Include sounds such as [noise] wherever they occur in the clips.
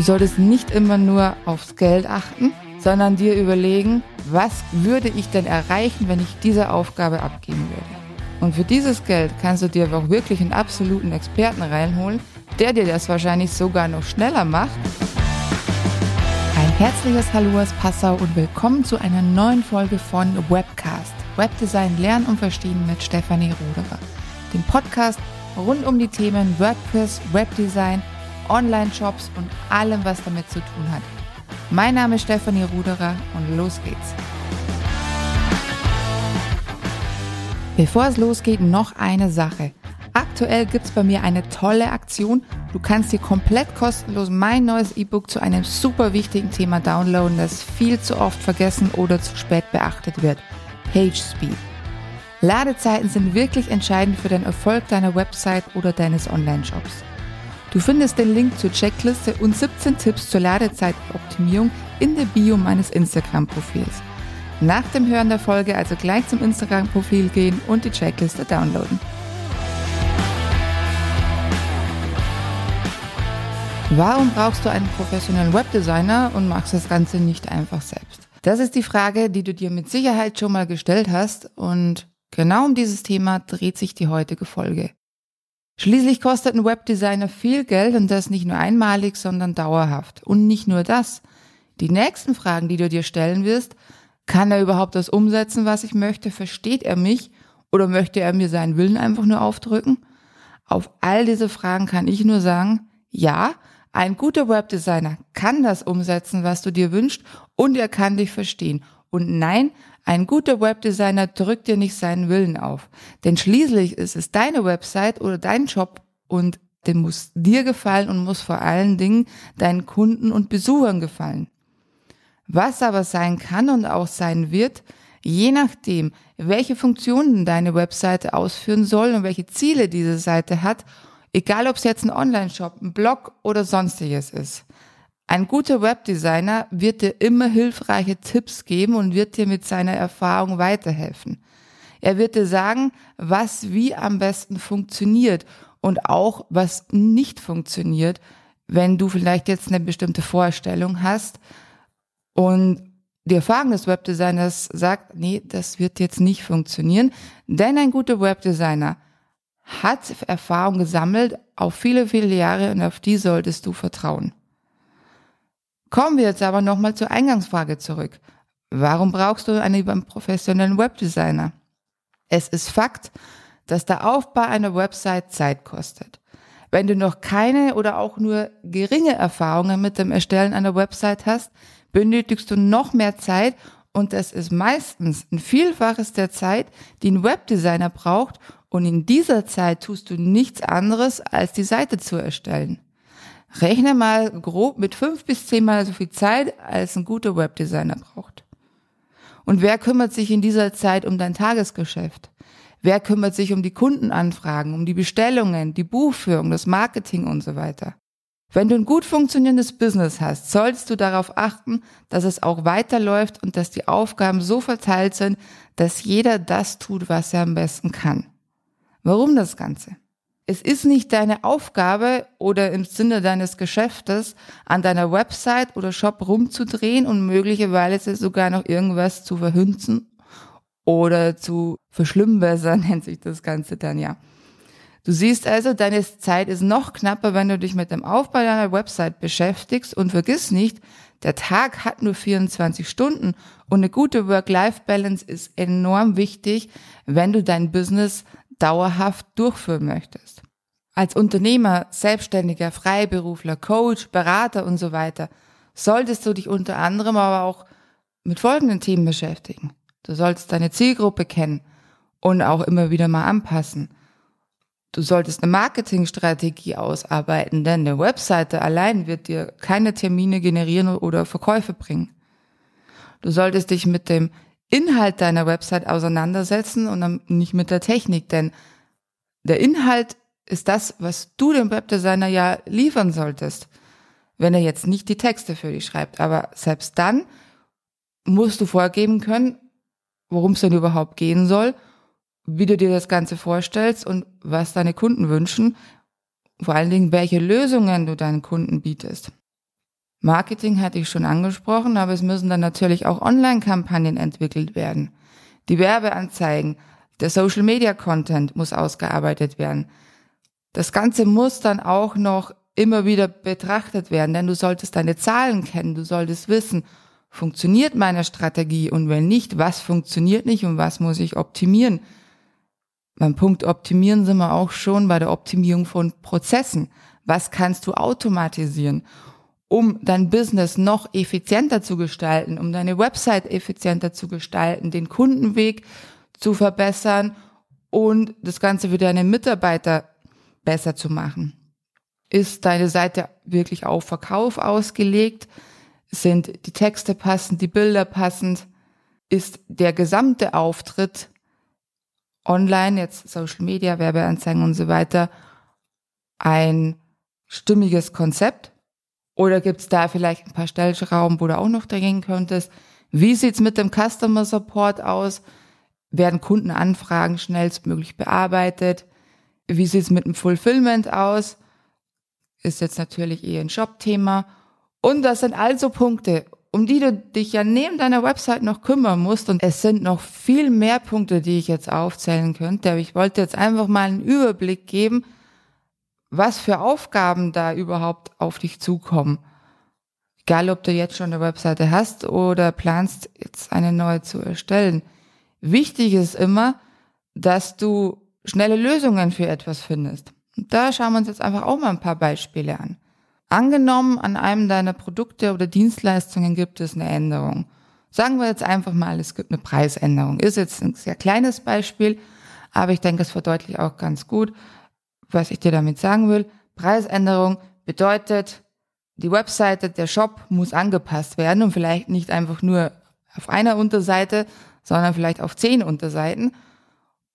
Du solltest nicht immer nur aufs Geld achten, sondern dir überlegen, was würde ich denn erreichen, wenn ich diese Aufgabe abgeben würde. Und für dieses Geld kannst du dir auch wirklich einen absoluten Experten reinholen, der dir das wahrscheinlich sogar noch schneller macht. Ein herzliches Hallo aus Passau und willkommen zu einer neuen Folge von Webcast. Webdesign lernen und verstehen mit Stefanie Ruderer. Dem Podcast rund um die Themen WordPress, Webdesign, Online-Shops und allem, was damit zu tun hat. Mein Name ist Stefanie Ruderer und los geht's. Bevor es losgeht, noch eine Sache. Aktuell gibt's bei mir eine tolle Aktion. Du kannst dir komplett kostenlos mein neues E-Book zu einem super wichtigen Thema downloaden, das viel zu oft vergessen oder zu spät beachtet wird. PageSpeed. Ladezeiten sind wirklich entscheidend für den Erfolg deiner Website oder deines Online-Shops. Du findest den Link zur Checkliste und 17 Tipps zur Ladezeitoptimierung in der Bio meines Instagram-Profils. Nach dem Hören der Folge also gleich zum Instagram-Profil gehen und die Checkliste downloaden. Warum brauchst du einen professionellen Webdesigner und machst das Ganze nicht einfach selbst? Das ist die Frage, die du dir mit Sicherheit schon mal gestellt hast und genau um dieses Thema dreht sich die heutige Folge. Schließlich kostet ein Webdesigner viel Geld und das nicht nur einmalig, sondern dauerhaft. Und nicht nur das. Die nächsten Fragen, die du dir stellen wirst, kann er überhaupt das umsetzen, was ich möchte? Versteht er mich? Oder möchte er mir seinen Willen einfach nur aufdrücken? Auf all diese Fragen kann ich nur sagen, ja, ein guter Webdesigner kann das umsetzen, was du dir wünschst und er kann dich verstehen. Und nein, ein guter Webdesigner drückt dir nicht seinen Willen auf. Denn schließlich ist es deine Website oder dein Job und den muss dir gefallen und muss vor allen Dingen deinen Kunden und Besuchern gefallen. Was aber sein kann und auch sein wird, je nachdem, welche Funktionen deine Webseite ausführen soll und welche Ziele diese Seite hat, egal ob es jetzt ein Online-Shop, ein Blog oder sonstiges ist. Ein guter Webdesigner wird dir immer hilfreiche Tipps geben und wird dir mit seiner Erfahrung weiterhelfen. Er wird dir sagen, was wie am besten funktioniert und auch was nicht funktioniert, wenn du vielleicht jetzt eine bestimmte Vorstellung hast und die Erfahrung des Webdesigners sagt, nee, das wird jetzt nicht funktionieren, denn ein guter Webdesigner hat Erfahrung gesammelt auf viele, viele Jahre und auf die solltest du vertrauen. Kommen wir jetzt aber nochmal zur Eingangsfrage zurück. Warum brauchst du einen professionellen Webdesigner? Es ist Fakt, dass der Aufbau einer Website Zeit kostet. Wenn du noch keine oder auch nur geringe Erfahrungen mit dem Erstellen einer Website hast, benötigst du noch mehr Zeit und das ist meistens ein Vielfaches der Zeit, die ein Webdesigner braucht und in dieser Zeit tust du nichts anderes, als die Seite zu erstellen. Rechne mal grob mit fünf bis zehnmal so viel Zeit, als ein guter Webdesigner braucht. Und wer kümmert sich in dieser Zeit um dein Tagesgeschäft? Wer kümmert sich um die Kundenanfragen, um die Bestellungen, die Buchführung, das Marketing und so weiter? Wenn du ein gut funktionierendes Business hast, solltest du darauf achten, dass es auch weiterläuft und dass die Aufgaben so verteilt sind, dass jeder das tut, was er am besten kann. Warum das Ganze? Es ist nicht deine Aufgabe oder im Sinne deines Geschäftes, an deiner Website oder Shop rumzudrehen und möglicherweise sogar noch irgendwas zu verhünzen oder zu verschlimmbessern, [laughs] nennt sich das Ganze dann ja. Du siehst also, deine Zeit ist noch knapper, wenn du dich mit dem Aufbau deiner Website beschäftigst und vergiss nicht, der Tag hat nur 24 Stunden und eine gute Work-Life-Balance ist enorm wichtig, wenn du dein Business dauerhaft durchführen möchtest. Als Unternehmer, Selbstständiger, Freiberufler, Coach, Berater und so weiter solltest du dich unter anderem aber auch mit folgenden Themen beschäftigen. Du solltest deine Zielgruppe kennen und auch immer wieder mal anpassen. Du solltest eine Marketingstrategie ausarbeiten, denn eine Webseite allein wird dir keine Termine generieren oder Verkäufe bringen. Du solltest dich mit dem Inhalt deiner Website auseinandersetzen und nicht mit der Technik, denn der Inhalt ist das, was du dem Webdesigner ja liefern solltest, wenn er jetzt nicht die Texte für dich schreibt. Aber selbst dann musst du vorgeben können, worum es denn überhaupt gehen soll, wie du dir das Ganze vorstellst und was deine Kunden wünschen, vor allen Dingen, welche Lösungen du deinen Kunden bietest. Marketing hatte ich schon angesprochen, aber es müssen dann natürlich auch Online-Kampagnen entwickelt werden. Die Werbeanzeigen, der Social-Media-Content muss ausgearbeitet werden. Das Ganze muss dann auch noch immer wieder betrachtet werden, denn du solltest deine Zahlen kennen, du solltest wissen, funktioniert meine Strategie und wenn nicht, was funktioniert nicht und was muss ich optimieren. Beim Punkt Optimieren sind wir auch schon bei der Optimierung von Prozessen. Was kannst du automatisieren, um dein Business noch effizienter zu gestalten, um deine Website effizienter zu gestalten, den Kundenweg zu verbessern und das Ganze für deine Mitarbeiter besser zu machen. Ist deine Seite wirklich auf Verkauf ausgelegt? Sind die Texte passend, die Bilder passend? Ist der gesamte Auftritt online, jetzt Social Media, Werbeanzeigen und so weiter, ein stimmiges Konzept? Oder gibt es da vielleicht ein paar Stellschrauben, wo du auch noch dagegen könntest? Wie sieht's mit dem Customer Support aus? Werden Kundenanfragen schnellstmöglich bearbeitet? Wie sieht's mit dem Fulfillment aus? Ist jetzt natürlich eher ein Shop-Thema. Und das sind also Punkte, um die du dich ja neben deiner Website noch kümmern musst. Und es sind noch viel mehr Punkte, die ich jetzt aufzählen könnte. Aber ich wollte jetzt einfach mal einen Überblick geben, was für Aufgaben da überhaupt auf dich zukommen. Egal, ob du jetzt schon eine Webseite hast oder planst, jetzt eine neue zu erstellen. Wichtig ist immer, dass du schnelle Lösungen für etwas findest. Und da schauen wir uns jetzt einfach auch mal ein paar Beispiele an. Angenommen, an einem deiner Produkte oder Dienstleistungen gibt es eine Änderung. Sagen wir jetzt einfach mal, es gibt eine Preisänderung. Ist jetzt ein sehr kleines Beispiel, aber ich denke, es verdeutlicht auch ganz gut, was ich dir damit sagen will. Preisänderung bedeutet, die Webseite, der Shop muss angepasst werden und vielleicht nicht einfach nur auf einer Unterseite, sondern vielleicht auf zehn Unterseiten.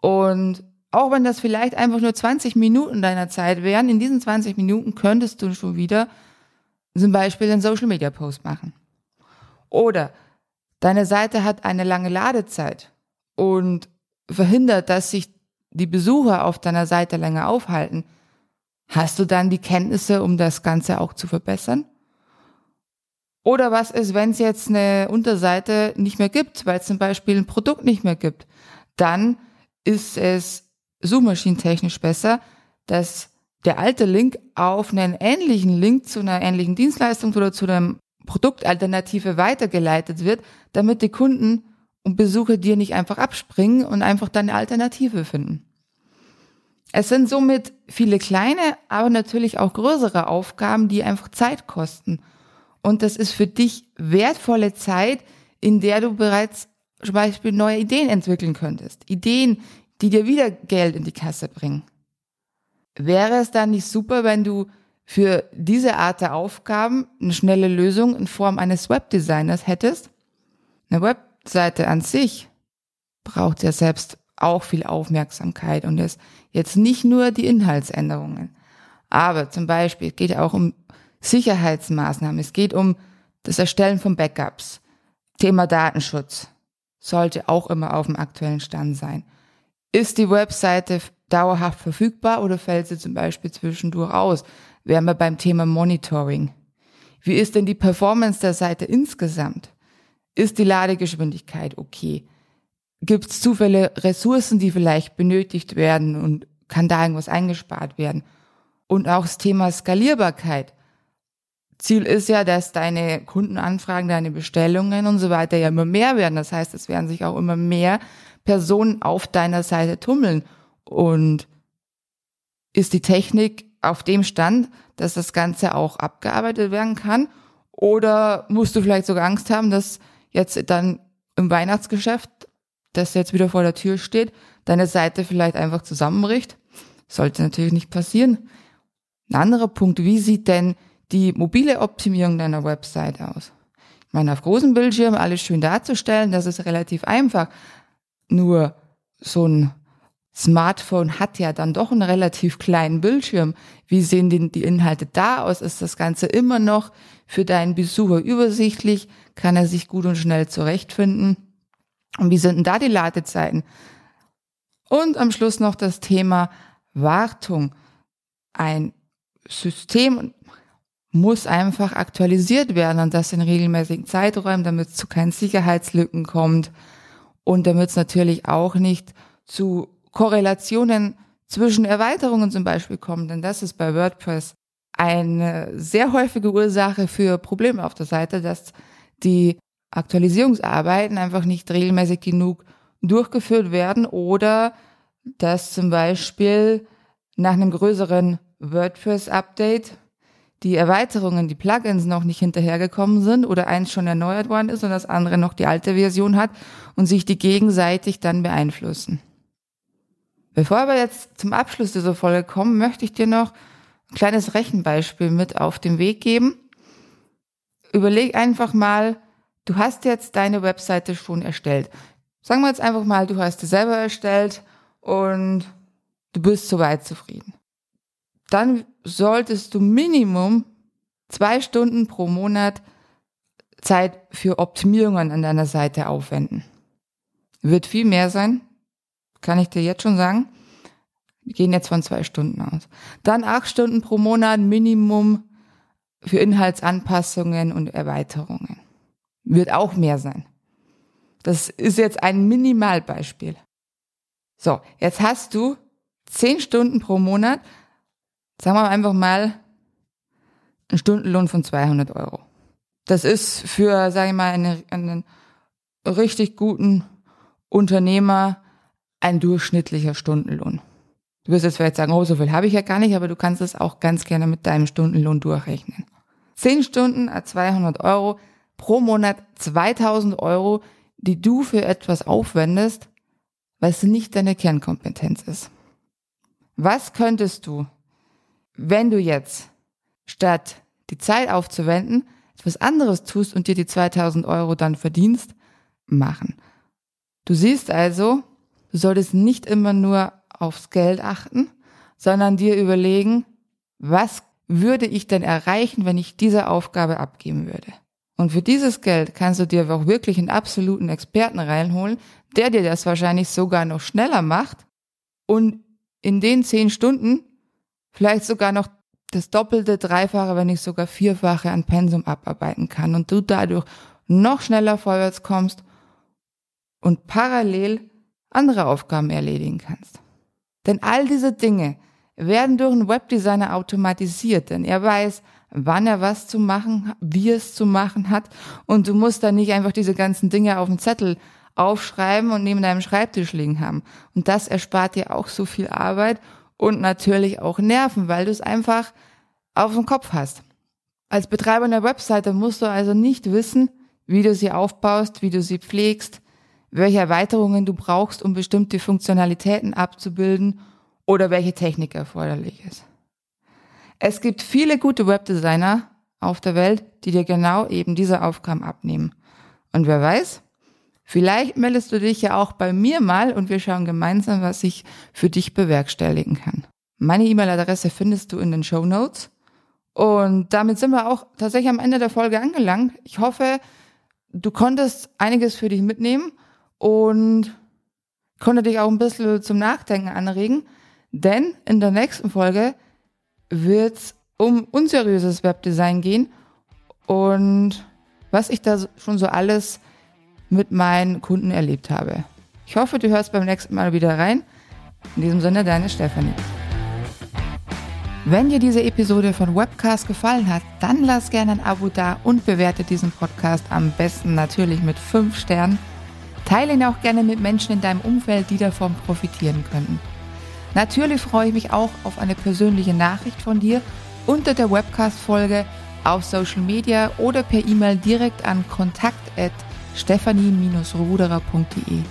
Und auch wenn das vielleicht einfach nur 20 Minuten deiner Zeit wären, in diesen 20 Minuten könntest du schon wieder zum Beispiel einen Social Media Post machen. Oder deine Seite hat eine lange Ladezeit und verhindert, dass sich die Besucher auf deiner Seite länger aufhalten. Hast du dann die Kenntnisse, um das Ganze auch zu verbessern? Oder was ist, wenn es jetzt eine Unterseite nicht mehr gibt, weil es zum Beispiel ein Produkt nicht mehr gibt? Dann ist es suchmaschinentechnisch besser, dass der alte Link auf einen ähnlichen Link zu einer ähnlichen Dienstleistung oder zu einer Produktalternative weitergeleitet wird, damit die Kunden und Besucher dir nicht einfach abspringen und einfach deine Alternative finden. Es sind somit viele kleine, aber natürlich auch größere Aufgaben, die einfach Zeit kosten. Und das ist für dich wertvolle Zeit, in der du bereits zum Beispiel neue Ideen entwickeln könntest. Ideen, die dir wieder Geld in die Kasse bringen. Wäre es dann nicht super, wenn du für diese Art der Aufgaben eine schnelle Lösung in Form eines Webdesigners hättest? Eine Webseite an sich braucht ja selbst auch viel Aufmerksamkeit und ist jetzt nicht nur die Inhaltsänderungen. Aber zum Beispiel es geht auch um Sicherheitsmaßnahmen, es geht um das Erstellen von Backups. Thema Datenschutz sollte auch immer auf dem aktuellen Stand sein. Ist die Webseite dauerhaft verfügbar oder fällt sie zum Beispiel zwischendurch aus? Wären wir beim Thema Monitoring. Wie ist denn die Performance der Seite insgesamt? Ist die Ladegeschwindigkeit okay? Gibt es zufälle Ressourcen, die vielleicht benötigt werden und kann da irgendwas eingespart werden? Und auch das Thema Skalierbarkeit. Ziel ist ja, dass deine Kundenanfragen, deine Bestellungen und so weiter ja immer mehr werden. Das heißt, es werden sich auch immer mehr Personen auf deiner Seite tummeln. Und ist die Technik auf dem Stand, dass das Ganze auch abgearbeitet werden kann? Oder musst du vielleicht sogar Angst haben, dass jetzt dann im Weihnachtsgeschäft, das jetzt wieder vor der Tür steht, deine Seite vielleicht einfach zusammenbricht? Sollte natürlich nicht passieren. Ein anderer Punkt, wie sieht denn die mobile Optimierung deiner Website aus? Ich meine, auf großen Bildschirmen alles schön darzustellen, das ist relativ einfach. Nur so ein Smartphone hat ja dann doch einen relativ kleinen Bildschirm. Wie sehen denn die Inhalte da aus? Ist das Ganze immer noch für deinen Besucher übersichtlich? Kann er sich gut und schnell zurechtfinden? Und wie sind denn da die Ladezeiten? Und am Schluss noch das Thema Wartung. Ein System, muss einfach aktualisiert werden und das in regelmäßigen Zeiträumen, damit es zu keinen Sicherheitslücken kommt und damit es natürlich auch nicht zu Korrelationen zwischen Erweiterungen zum Beispiel kommt, denn das ist bei WordPress eine sehr häufige Ursache für Probleme auf der Seite, dass die Aktualisierungsarbeiten einfach nicht regelmäßig genug durchgeführt werden oder dass zum Beispiel nach einem größeren WordPress-Update die Erweiterungen, die Plugins noch nicht hinterhergekommen sind oder eins schon erneuert worden ist und das andere noch die alte Version hat und sich die gegenseitig dann beeinflussen. Bevor wir jetzt zum Abschluss dieser Folge kommen, möchte ich dir noch ein kleines Rechenbeispiel mit auf den Weg geben. Überleg einfach mal, du hast jetzt deine Webseite schon erstellt. Sagen wir jetzt einfach mal, du hast sie selber erstellt und du bist soweit zufrieden dann solltest du Minimum zwei Stunden pro Monat Zeit für Optimierungen an deiner Seite aufwenden. Wird viel mehr sein, kann ich dir jetzt schon sagen. Wir gehen jetzt von zwei Stunden aus. Dann acht Stunden pro Monat Minimum für Inhaltsanpassungen und Erweiterungen. Wird auch mehr sein. Das ist jetzt ein Minimalbeispiel. So, jetzt hast du zehn Stunden pro Monat sagen wir einfach mal, ein Stundenlohn von 200 Euro. Das ist für, sage ich mal, einen, einen richtig guten Unternehmer ein durchschnittlicher Stundenlohn. Du wirst jetzt vielleicht sagen, oh, so viel habe ich ja gar nicht, aber du kannst es auch ganz gerne mit deinem Stundenlohn durchrechnen. Zehn Stunden à 200 Euro, pro Monat 2000 Euro, die du für etwas aufwendest, was nicht deine Kernkompetenz ist. Was könntest du wenn du jetzt statt die Zeit aufzuwenden, etwas anderes tust und dir die 2000 Euro dann verdienst, machen. Du siehst also, du solltest nicht immer nur aufs Geld achten, sondern dir überlegen, was würde ich denn erreichen, wenn ich diese Aufgabe abgeben würde? Und für dieses Geld kannst du dir auch wirklich einen absoluten Experten reinholen, der dir das wahrscheinlich sogar noch schneller macht und in den zehn Stunden vielleicht sogar noch das Doppelte, Dreifache, wenn nicht sogar Vierfache an Pensum abarbeiten kann und du dadurch noch schneller vorwärts kommst und parallel andere Aufgaben erledigen kannst. Denn all diese Dinge werden durch einen Webdesigner automatisiert, denn er weiß, wann er was zu machen, wie es zu machen hat und du musst dann nicht einfach diese ganzen Dinge auf dem Zettel aufschreiben und neben deinem Schreibtisch liegen haben. Und das erspart dir auch so viel Arbeit und natürlich auch Nerven, weil du es einfach auf dem Kopf hast. Als Betreiber einer Webseite musst du also nicht wissen, wie du sie aufbaust, wie du sie pflegst, welche Erweiterungen du brauchst, um bestimmte Funktionalitäten abzubilden oder welche Technik erforderlich ist. Es gibt viele gute Webdesigner auf der Welt, die dir genau eben diese Aufgaben abnehmen. Und wer weiß, Vielleicht meldest du dich ja auch bei mir mal und wir schauen gemeinsam, was ich für dich bewerkstelligen kann. Meine E-Mail-Adresse findest du in den Show Notes. Und damit sind wir auch tatsächlich am Ende der Folge angelangt. Ich hoffe, du konntest einiges für dich mitnehmen und konnte dich auch ein bisschen zum Nachdenken anregen. Denn in der nächsten Folge wird es um unseriöses Webdesign gehen und was ich da schon so alles mit meinen Kunden erlebt habe. Ich hoffe, du hörst beim nächsten Mal wieder rein. In diesem Sinne, deine Stefanie. Wenn dir diese Episode von Webcast gefallen hat, dann lass gerne ein Abo da und bewerte diesen Podcast am besten natürlich mit 5 Sternen. Teile ihn auch gerne mit Menschen in deinem Umfeld, die davon profitieren könnten. Natürlich freue ich mich auch auf eine persönliche Nachricht von dir unter der Webcast-Folge auf Social Media oder per E-Mail direkt an kontakt@ stephanie-ruderer.de.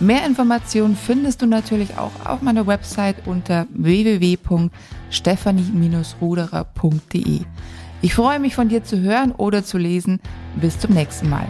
Mehr Informationen findest du natürlich auch auf meiner Website unter www.stephanie-ruderer.de. Ich freue mich von dir zu hören oder zu lesen. Bis zum nächsten Mal.